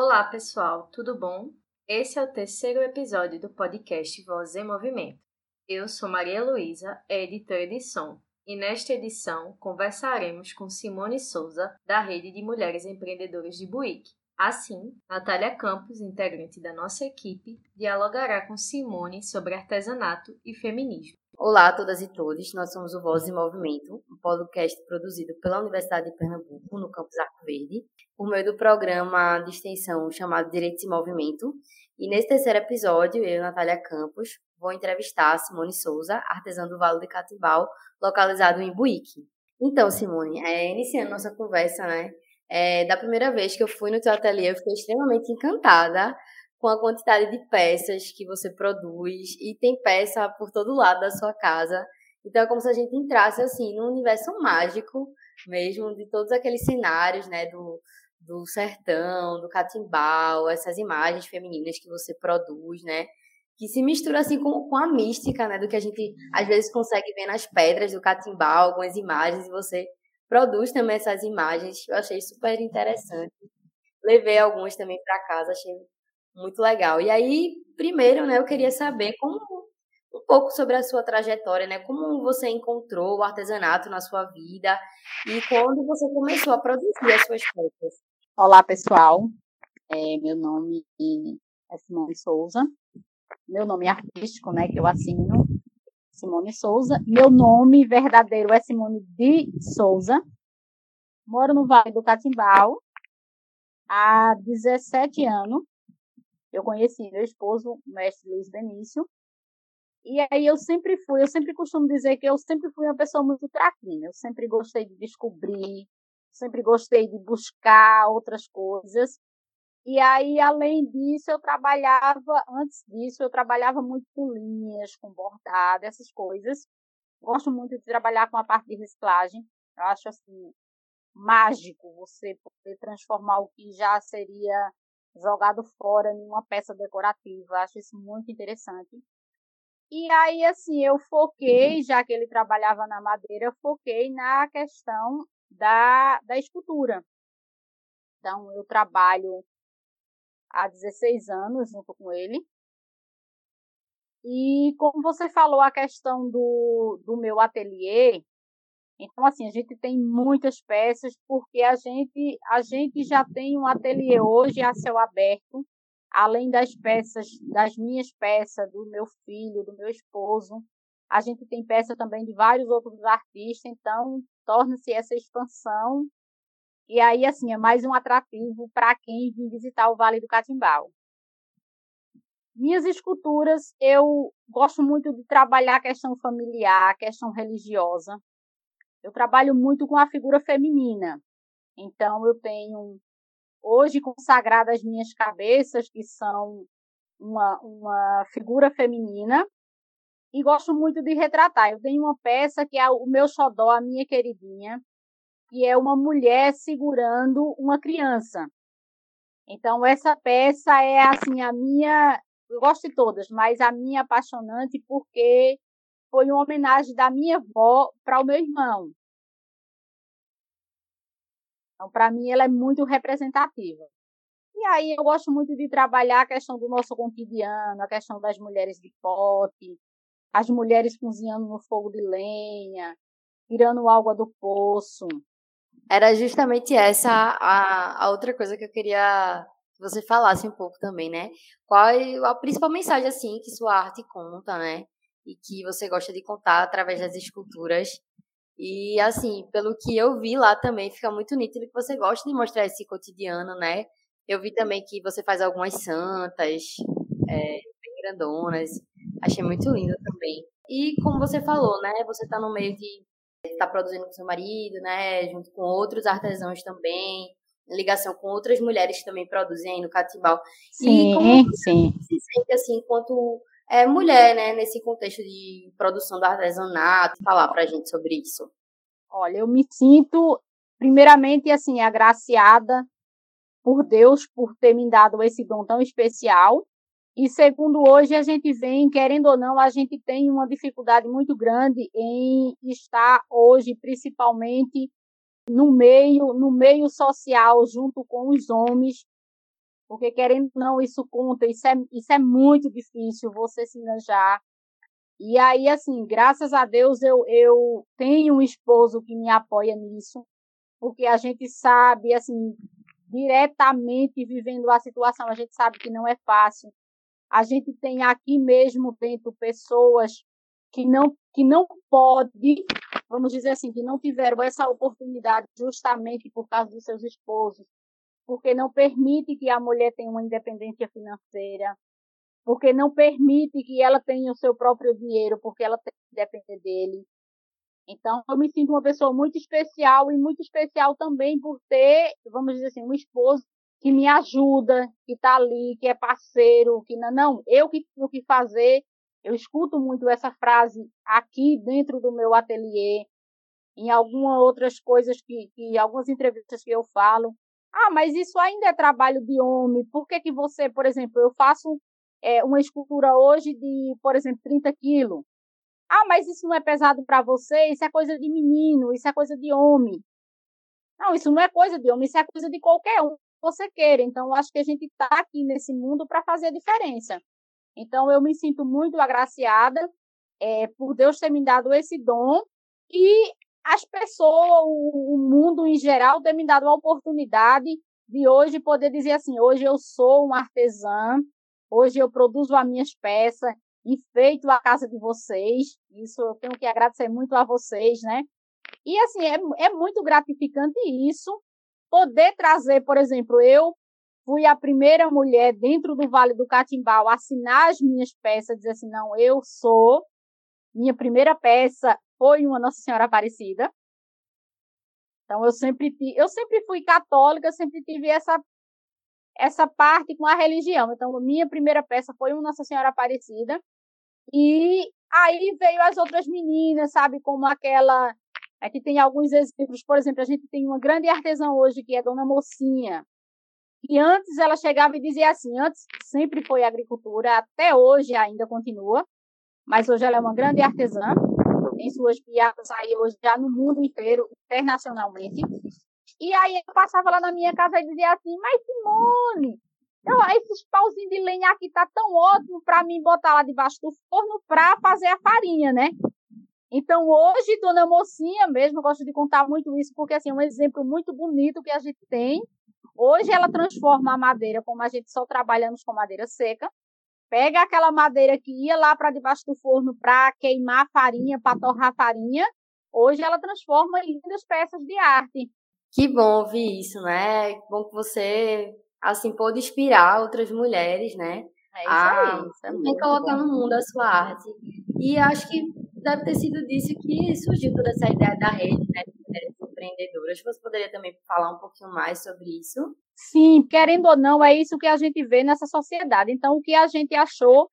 Olá, pessoal, tudo bom? Esse é o terceiro episódio do podcast Voz em Movimento. Eu sou Maria Luísa, editora de som, e nesta edição conversaremos com Simone Souza, da Rede de Mulheres Empreendedoras de Buíque. Assim, Natália Campos, integrante da nossa equipe, dialogará com Simone sobre artesanato e feminismo. Olá a todas e todos, nós somos o Voz em Movimento, um podcast produzido pela Universidade de Pernambuco, no campus Arco Verde, por meio do programa de extensão chamado Direitos em Movimento. E nesse terceiro episódio, eu, Natália Campos, vou entrevistar Simone Souza, artesã do Vale de Catimbau, localizado em Buíque. Então, Simone, é, iniciando nossa conversa, né? É, da primeira vez que eu fui no teu ateliê, eu fiquei extremamente encantada com a quantidade de peças que você produz e tem peça por todo lado da sua casa. Então é como se a gente entrasse assim num universo mágico mesmo de todos aqueles cenários, né, do, do sertão, do catimbau, essas imagens femininas que você produz, né, que se mistura assim com, com a mística, né, do que a gente às vezes consegue ver nas pedras do catimbau, algumas imagens e você produz também essas imagens. Eu achei super interessante. Levei algumas também para casa, achei muito legal. E aí, primeiro, né, eu queria saber como um pouco sobre a sua trajetória, né? Como você encontrou o artesanato na sua vida e quando você começou a produzir as suas peças. Olá, pessoal. É, meu nome é Simone Souza. Meu nome artístico, né, que eu assino, Simone Souza. Meu nome verdadeiro é Simone de Souza. Moro no Vale do Catimbau há 17 anos eu conheci meu esposo, o mestre Luiz Benício, e aí eu sempre fui, eu sempre costumo dizer que eu sempre fui uma pessoa muito traquina, eu sempre gostei de descobrir, sempre gostei de buscar outras coisas. E aí, além disso, eu trabalhava, antes disso, eu trabalhava muito com linhas, com bordado, essas coisas. Gosto muito de trabalhar com a parte de reciclagem. Eu acho assim mágico você poder transformar o que já seria jogado fora em uma peça decorativa. Acho isso muito interessante. E aí, assim, eu foquei, já que ele trabalhava na madeira, foquei na questão da, da escultura. Então, eu trabalho há 16 anos junto com ele. E como você falou, a questão do, do meu ateliê, então, assim, a gente tem muitas peças, porque a gente, a gente já tem um ateliê hoje a céu aberto, além das peças, das minhas peças, do meu filho, do meu esposo. A gente tem peça também de vários outros artistas, então torna-se essa expansão. E aí, assim, é mais um atrativo para quem vir visitar o Vale do Catimbau. Minhas esculturas, eu gosto muito de trabalhar a questão familiar, a questão religiosa eu trabalho muito com a figura feminina. Então, eu tenho hoje consagrado as minhas cabeças, que são uma, uma figura feminina, e gosto muito de retratar. Eu tenho uma peça que é o meu xodó, a minha queridinha, que é uma mulher segurando uma criança. Então, essa peça é, assim, a minha. Eu gosto de todas, mas a minha apaixonante porque foi uma homenagem da minha avó para o meu irmão. Então, para mim, ela é muito representativa. E aí eu gosto muito de trabalhar a questão do nosso cotidiano, a questão das mulheres de pote, as mulheres cozinhando no fogo de lenha, tirando água do poço. Era justamente essa a, a outra coisa que eu queria que você falasse um pouco também, né? Qual é a principal mensagem assim que sua arte conta, né? E que você gosta de contar através das esculturas e, assim, pelo que eu vi lá também, fica muito nítido que você gosta de mostrar esse cotidiano, né? Eu vi também que você faz algumas santas, é, grandonas. Achei muito lindo também. E, como você falou, né? Você está no meio de estar tá produzindo com seu marido, né? Junto com outros artesãos também. Ligação com outras mulheres que também produzem no Catimbau. Sim, e como sim. se sente, assim, enquanto é, mulher, né, nesse contexto de produção do artesanato, falar pra gente sobre isso. Olha, eu me sinto, primeiramente, assim, agraciada por Deus por ter me dado esse dom tão especial. E segundo, hoje a gente vem, querendo ou não, a gente tem uma dificuldade muito grande em estar hoje, principalmente no meio, no meio social, junto com os homens, porque querendo ou não, isso conta, isso é, isso é muito difícil você se enganjar. E aí, assim, graças a Deus eu, eu tenho um esposo que me apoia nisso, porque a gente sabe, assim, diretamente vivendo a situação, a gente sabe que não é fácil. A gente tem aqui mesmo dentro pessoas que não que não pode, vamos dizer assim, que não tiveram essa oportunidade justamente por causa dos seus esposos, porque não permite que a mulher tenha uma independência financeira, porque não permite que ela tenha o seu próprio dinheiro, porque ela tem que depender dele. Então, eu me sinto uma pessoa muito especial e muito especial também por ter, vamos dizer assim, um esposo que me ajuda, que está ali, que é parceiro, que não, não, eu que tenho que fazer. Eu escuto muito essa frase aqui dentro do meu ateliê, em algumas outras coisas que, que algumas entrevistas que eu falo. Ah, mas isso ainda é trabalho de homem. Por que que você, por exemplo, eu faço é, uma escultura hoje de, por exemplo, 30 quilos. Ah, mas isso não é pesado para você, isso é coisa de menino, isso é coisa de homem. Não, isso não é coisa de homem, isso é coisa de qualquer um você queira. Então, acho que a gente está aqui nesse mundo para fazer a diferença. Então, eu me sinto muito agraciada é, por Deus ter me dado esse dom e as pessoas, o, o mundo em geral, ter me dado a oportunidade de hoje poder dizer assim: hoje eu sou uma artesã, hoje eu produzo as minhas peças, feito a casa de vocês. Isso eu tenho que agradecer muito a vocês, né? E assim, é, é muito gratificante isso, poder trazer, por exemplo, eu fui a primeira mulher dentro do Vale do Catimbau a assinar as minhas peças, dizer assim, não, eu sou. Minha primeira peça foi uma Nossa Senhora Aparecida. Então eu sempre eu sempre fui católica, sempre tive essa essa parte com a religião. Então minha primeira peça foi uma Nossa Senhora Aparecida. E aí veio as outras meninas, sabe, como aquela. Aqui tem alguns exemplos, por exemplo, a gente tem uma grande artesã hoje que é Dona Mocinha. E antes ela chegava e dizia assim: antes sempre foi agricultura, até hoje ainda continua, mas hoje ela é uma grande artesã, tem suas piadas aí hoje já no mundo inteiro, internacionalmente. E aí eu passava lá na minha casa e dizia assim: Mas Simone, então, esses pauzinhos de lenha aqui tá tão ótimo para mim botar lá debaixo do forno para fazer a farinha, né? Então, hoje, Dona Mocinha mesmo, eu gosto de contar muito isso, porque assim, é um exemplo muito bonito que a gente tem. Hoje ela transforma a madeira, como a gente só trabalhamos com madeira seca, pega aquela madeira que ia lá para debaixo do forno para queimar farinha, para torrar farinha, hoje ela transforma em lindas peças de arte. Que bom ouvir isso, né? Que bom que você assim, pôde inspirar outras mulheres, né? É isso a aí, isso é colocar bom. no mundo a sua arte. E acho que deve ter sido disso que surgiu toda essa ideia da rede, né? De mulheres empreendedoras. Você poderia também falar um pouquinho mais sobre isso? Sim, querendo ou não, é isso que a gente vê nessa sociedade. Então, o que a gente achou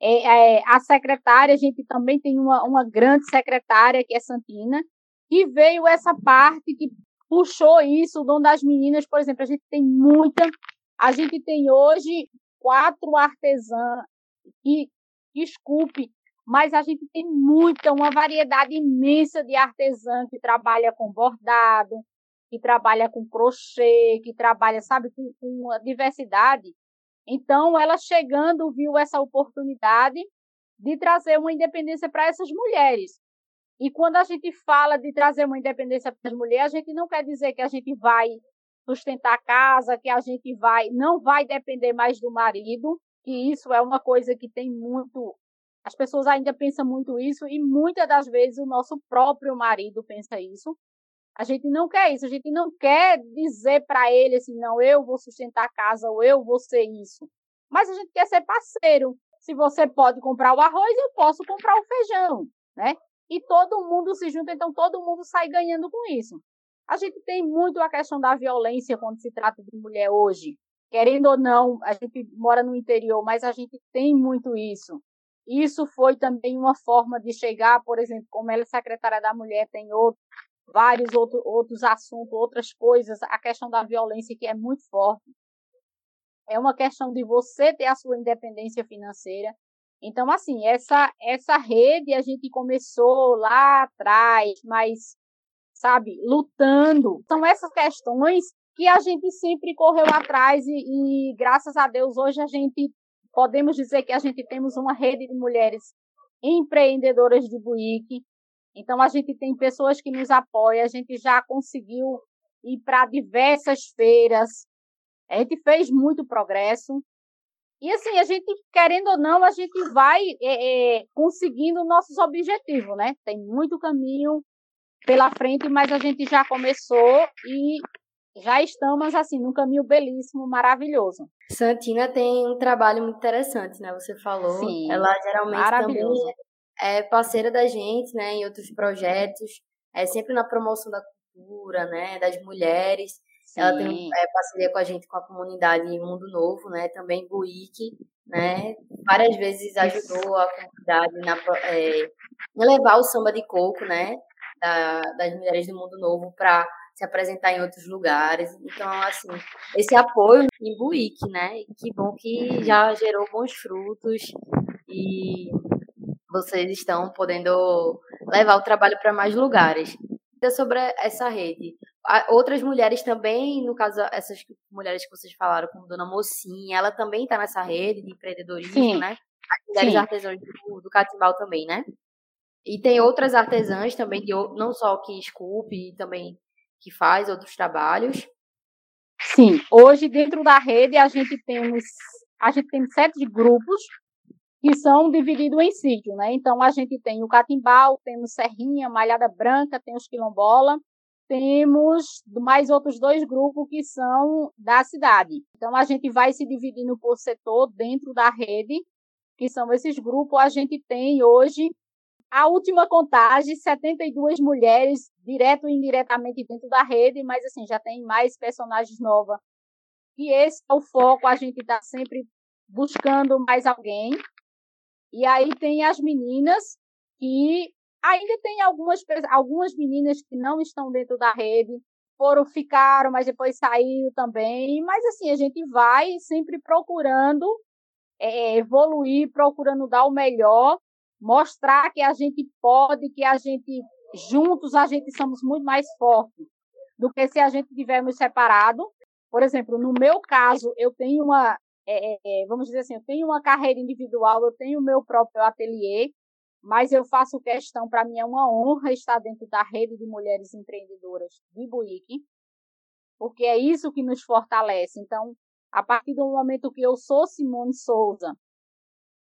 é, é, a secretária, a gente também tem uma, uma grande secretária, que é Santina, e veio essa parte que puxou isso, o dom das meninas, por exemplo, a gente tem muita, a gente tem hoje quatro artesãs que, desculpe, mas a gente tem muita, uma variedade imensa de artesã que trabalha com bordado, que trabalha com crochê, que trabalha, sabe, com, com uma diversidade. Então, ela chegando, viu essa oportunidade de trazer uma independência para essas mulheres. E quando a gente fala de trazer uma independência para as mulheres, a gente não quer dizer que a gente vai sustentar a casa, que a gente vai não vai depender mais do marido, que isso é uma coisa que tem muito as pessoas ainda pensam muito isso e muitas das vezes o nosso próprio marido pensa isso. A gente não quer isso, a gente não quer dizer para ele assim, não, eu vou sustentar a casa ou eu vou ser isso. Mas a gente quer ser parceiro. Se você pode comprar o arroz, eu posso comprar o feijão, né? e todo mundo se junta, então todo mundo sai ganhando com isso. A gente tem muito a questão da violência quando se trata de mulher hoje. Querendo ou não, a gente mora no interior, mas a gente tem muito isso. Isso foi também uma forma de chegar, por exemplo, como ela é secretária da mulher, tem outro, vários outro, outros assuntos, outras coisas, a questão da violência que é muito forte. É uma questão de você ter a sua independência financeira, então, assim, essa, essa rede a gente começou lá atrás, mas, sabe, lutando. São essas questões que a gente sempre correu atrás e, e, graças a Deus hoje a gente podemos dizer que a gente temos uma rede de mulheres empreendedoras de buíque. Então a gente tem pessoas que nos apoiam, a gente já conseguiu ir para diversas feiras, a gente fez muito progresso. E assim, a gente, querendo ou não, a gente vai é, é, conseguindo nossos objetivos, né? Tem muito caminho pela frente, mas a gente já começou e já estamos assim num caminho belíssimo, maravilhoso. Santina tem um trabalho muito interessante, né? Você falou. Sim. Ela geralmente também é parceira da gente, né, em outros projetos, é sempre na promoção da cultura, né, das mulheres. Sim. Ela tem é, parceria com a gente, com a comunidade Mundo Novo, né, também Buíque, né, várias vezes ajudou a comunidade na, é, levar o samba de coco, né, da, das mulheres do Mundo Novo para se apresentar em outros lugares. Então, assim, esse apoio em Buíque, né? Que bom que já gerou bons frutos e vocês estão podendo levar o trabalho para mais lugares. Sobre essa rede, outras mulheres também, no caso, essas mulheres que vocês falaram, como Dona Mocinha, ela também está nessa rede de empreendedorismo, Sim. né? As mulheres Sim. artesãs do, do Catimbau também, né? E tem outras artesãs também, de, não só que esculpe, também que faz outros trabalhos. Sim, hoje dentro da rede a gente temos a gente tem sete grupos que são divididos em sítio, né? Então a gente tem o Catimbau, temos Serrinha, Malhada Branca, tem os Quilombola, temos mais outros dois grupos que são da cidade. Então a gente vai se dividindo por setor dentro da rede, que são esses grupos. A gente tem hoje a última contagem, 72 mulheres, direto e indiretamente dentro da rede, mas assim, já tem mais personagens novas. E esse é o foco, a gente está sempre buscando mais alguém. E aí tem as meninas que ainda tem algumas, algumas meninas que não estão dentro da rede, foram, ficaram, mas depois saíram também. Mas assim, a gente vai sempre procurando é, evoluir, procurando dar o melhor mostrar que a gente pode, que a gente, juntos, a gente somos muito mais fortes do que se a gente tivermos separado. Por exemplo, no meu caso, eu tenho uma, é, é, é vamos dizer assim, eu tenho uma carreira individual, eu tenho o meu próprio ateliê, mas eu faço questão, para mim é uma honra estar dentro da rede de mulheres empreendedoras de Buíque, porque é isso que nos fortalece. Então, a partir do momento que eu sou Simone Souza,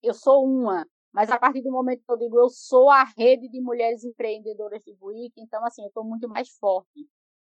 eu sou uma, mas a partir do momento que eu digo eu sou a rede de mulheres empreendedoras de Buíque, então assim, eu estou muito mais forte.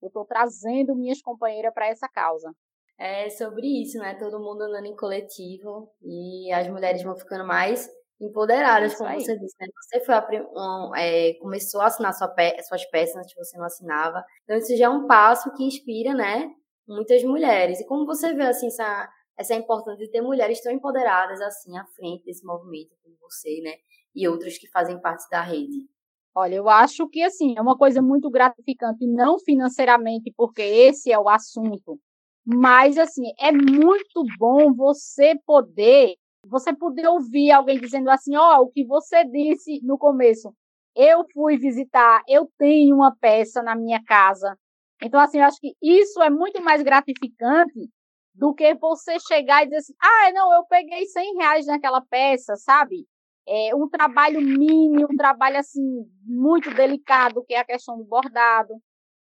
Eu estou trazendo minhas companheiras para essa causa. É sobre isso, né? Todo mundo andando em coletivo e as mulheres vão ficando mais empoderadas, como você disse, né? Você foi a, um, é, começou a assinar sua pe suas peças antes você não assinava. Então isso já é um passo que inspira, né? Muitas mulheres. E como você vê assim essa essa importância de ter mulheres tão empoderadas assim à frente desse movimento como você, né? E outras que fazem parte da rede. Olha, eu acho que assim, é uma coisa muito gratificante, não financeiramente, porque esse é o assunto, mas assim, é muito bom você poder, você poder ouvir alguém dizendo assim, ó, oh, o que você disse no começo. Eu fui visitar, eu tenho uma peça na minha casa. Então, assim, eu acho que isso é muito mais gratificante do que você chegar e dizer assim, ah, não, eu peguei 100 reais naquela peça, sabe? É um trabalho mínimo, um trabalho assim muito delicado, que é a questão do bordado,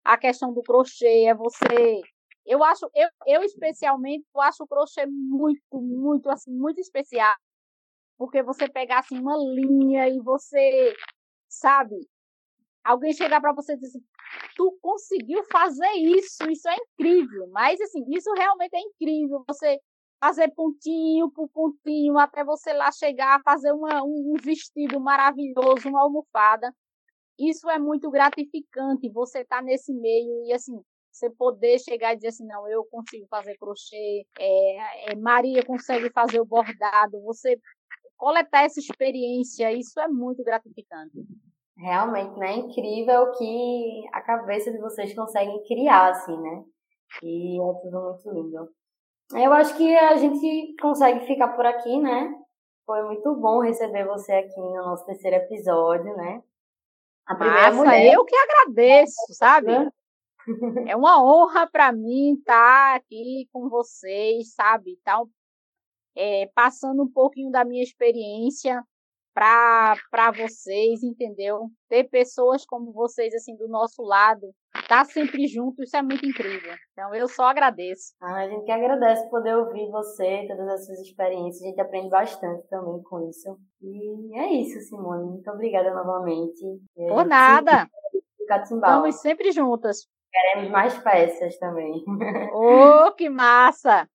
a questão do crochê, é você eu acho, eu, eu especialmente, eu acho o crochê muito, muito, assim, muito especial. Porque você pegar, assim, uma linha e você, sabe, alguém chegar para você e dizer assim, tu conseguiu fazer isso, isso é incrível. Mas, assim, isso realmente é incrível. Você fazer pontinho por pontinho até você lá chegar, fazer uma, um vestido maravilhoso, uma almofada. Isso é muito gratificante. Você tá nesse meio e, assim, você poder chegar e dizer assim, não, eu consigo fazer crochê, é, é, Maria consegue fazer o bordado, você coletar essa experiência, isso é muito gratificante. Realmente, né? Incrível que a cabeça de vocês conseguem criar, assim, né? E é tudo muito lindo. Eu acho que a gente consegue ficar por aqui, né? Foi muito bom receber você aqui no nosso terceiro episódio, né? A primeira Massa, mulher. eu que agradeço, sabe? É uma honra para mim estar aqui com vocês, sabe? Tá, é, passando um pouquinho da minha experiência para vocês, entendeu? Ter pessoas como vocês, assim, do nosso lado, estar tá sempre junto, isso é muito incrível. Então, eu só agradeço. Ah, a gente que agradece poder ouvir você, todas as suas experiências, a gente aprende bastante também com isso. E é isso, Simone. Muito obrigada novamente. Por nada. Estamos sempre juntas. Queremos mais peças também. Oh, que massa!